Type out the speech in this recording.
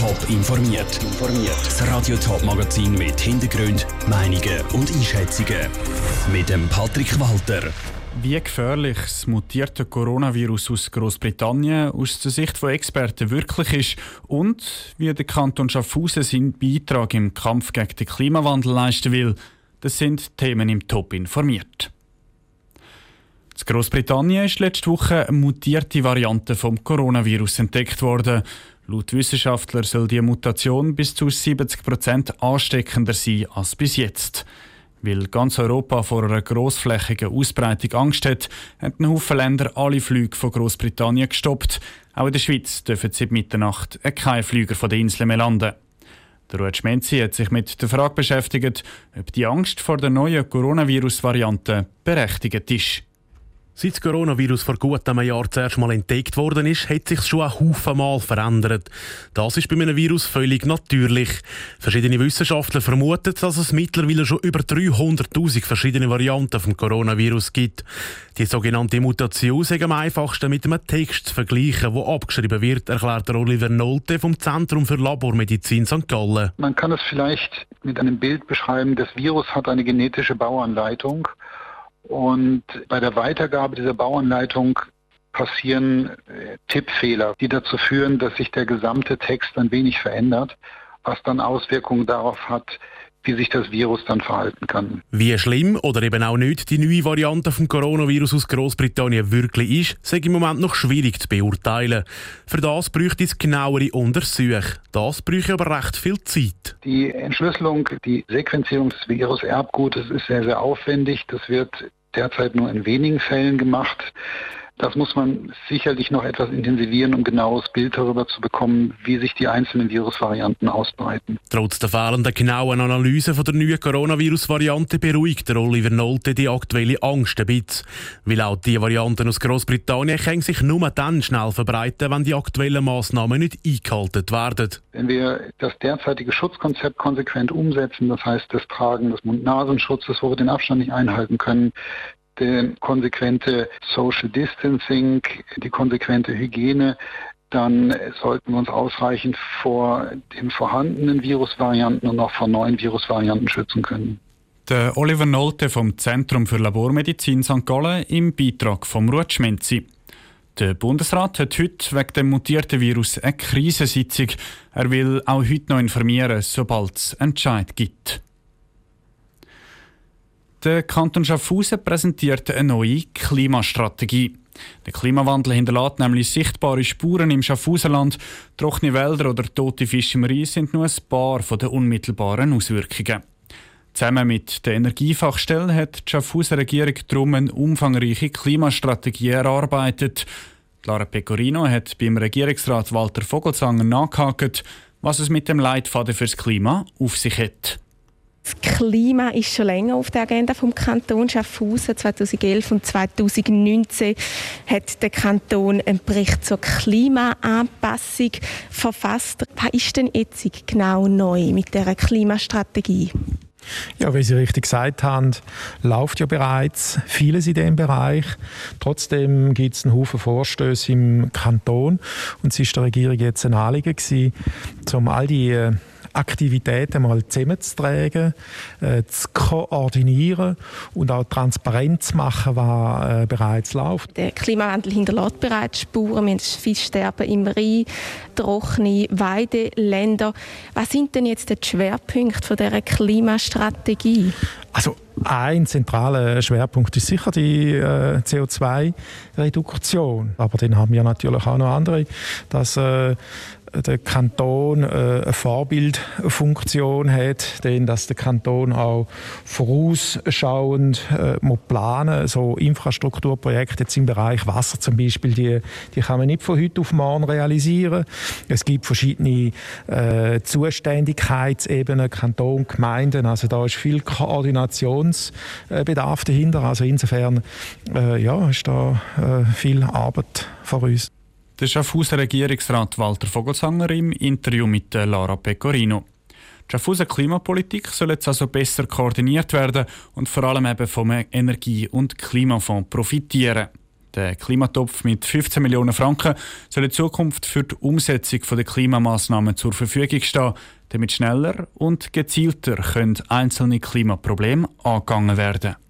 Top informiert. Das Radio Top Magazin mit Hintergrund, Meinungen und Einschätzungen mit dem Patrick Walter. Wie gefährlich das mutierte Coronavirus aus Großbritannien aus der Sicht von Experten wirklich ist und wie der Kanton Schaffhausen seinen Beitrag im Kampf gegen den Klimawandel leisten will, das sind Themen im Top informiert. In Großbritannien ist letzte Woche eine mutierte Variante vom Coronavirus entdeckt worden. Laut Wissenschaftler soll die Mutation bis zu 70 Prozent ansteckender sein als bis jetzt. Weil ganz Europa vor einer grossflächigen Ausbreitung Angst hat, haben ein Haufen Länder alle Flüge von Großbritannien gestoppt. Auch in der Schweiz dürfen seit Mitternacht keine Flüger von den Inseln mehr landen. Der Ruud Schmenzi hat sich mit der Frage beschäftigt, ob die Angst vor der neuen Coronavirus-Variante berechtigt ist. Seit das Coronavirus vor gut einem Jahr zuerst mal entdeckt worden ist, hat sich schon ein Haufen Mal verändert. Das ist bei einem Virus völlig natürlich. Verschiedene Wissenschaftler vermuten, dass es mittlerweile schon über 300.000 verschiedene Varianten vom Coronavirus gibt. Die sogenannte Mutation ist am einfachsten mit einem Text zu vergleichen, der abgeschrieben wird, erklärt Oliver Nolte vom Zentrum für Labormedizin St. Gallen. Man kann es vielleicht mit einem Bild beschreiben, das Virus hat eine genetische Bauanleitung und bei der Weitergabe dieser Bauanleitung passieren äh, Tippfehler, die dazu führen, dass sich der gesamte Text ein wenig verändert, was dann Auswirkungen darauf hat, wie sich das Virus dann verhalten kann. Wie schlimm oder eben auch nicht die neue Variante vom Coronavirus aus Großbritannien wirklich ist, sei im Moment noch schwierig zu beurteilen. Für das bräuchte es genauere Untersuchungen. Das bräuchte aber recht viel Zeit. Die Entschlüsselung, die Sequenzierung des Virus-Erbgutes ist sehr, sehr aufwendig. Das wird derzeit nur in wenigen Fällen gemacht. Das muss man sicherlich noch etwas intensivieren, um genaues Bild darüber zu bekommen, wie sich die einzelnen Virusvarianten ausbreiten. Trotz der fehlenden genauen Analyse von der neuen Coronavirus-Variante beruhigt der Oliver Nolte die aktuelle Angst ein bisschen. Weil auch die Varianten aus Großbritannien können sich nur dann schnell verbreiten, wenn die aktuellen Massnahmen nicht eingehalten werden. Wenn wir das derzeitige Schutzkonzept konsequent umsetzen, das heißt das Tragen des Mund-Nasenschutzes, wo wir den Abstand nicht einhalten können, die konsequente Social Distancing, die konsequente Hygiene, dann sollten wir uns ausreichend vor den vorhandenen Virusvarianten und auch vor neuen Virusvarianten schützen können. Der Oliver Nolte vom Zentrum für Labormedizin St. Gallen im Beitrag vom Ruth. Der Bundesrat hat heute wegen dem mutierten Virus eine Krisensitzung. Er will auch heute noch informieren, sobald es Entscheid gibt. Der Kanton Schaffhausen präsentiert eine neue Klimastrategie. Der Klimawandel hinterlässt nämlich sichtbare Spuren im Schaffhausenland. Trockene Wälder oder tote Fische im Ries sind nur ein paar den unmittelbaren Auswirkungen. Zusammen mit der Energiefachstelle hat die Schaffhauser Regierung darum eine umfangreiche Klimastrategie erarbeitet. Lara Pecorino hat beim Regierungsrat Walter Vogelsanger nachgehakt, was es mit dem Leitfaden fürs Klima auf sich hat. Klima ist schon länger auf der Agenda vom Kanton Schaffhausen. 2011 und 2019 hat der Kanton einen Bericht zur Klimaanpassung verfasst. Was ist denn jetzt genau neu mit der Klimastrategie? Ja, wie Sie richtig gesagt haben, läuft ja bereits vieles in diesem Bereich. Trotzdem gibt es einen Haufen Vorstöße im Kanton und es ist der Regierung jetzt ein Anliegen gewesen, um all die äh, Aktivitäten mal zusammenzutragen, äh, zu koordinieren und auch transparent zu machen, was äh, bereits läuft. Der Klimawandel hinterlässt bereits Spuren. Wir haben Fischsterben im Rhein, trockene Weideländer. Was sind denn jetzt die Schwerpunkte von dieser Klimastrategie? Also ein zentraler Schwerpunkt ist sicher die äh, CO2-Reduktion. Aber dann haben wir natürlich auch noch andere, dass äh, der Kanton äh, eine Vorbildfunktion hat, denn dass der Kanton auch vorausschauend äh, muss planen so Infrastrukturprojekte jetzt im Bereich Wasser zum Beispiel, die, die kann man nicht von heute auf morgen realisieren. Es gibt verschiedene äh, Zuständigkeitsebenen, Kanton, Gemeinden, also da ist viel Koordinationsbedarf dahinter. Also insofern äh, ja, ist da äh, viel Arbeit vor uns. Der Schaffhauser Regierungsrat Walter Vogelsanger im Interview mit äh, Lara Pecorino. Die Schaffhauser Klimapolitik soll jetzt also besser koordiniert werden und vor allem eben vom Energie- und Klimafonds profitieren. Der Klimatopf mit 15 Millionen Franken soll in Zukunft für die Umsetzung der Klimamaßnahmen zur Verfügung stehen, damit schneller und gezielter können einzelne Klimaprobleme angegangen werden können.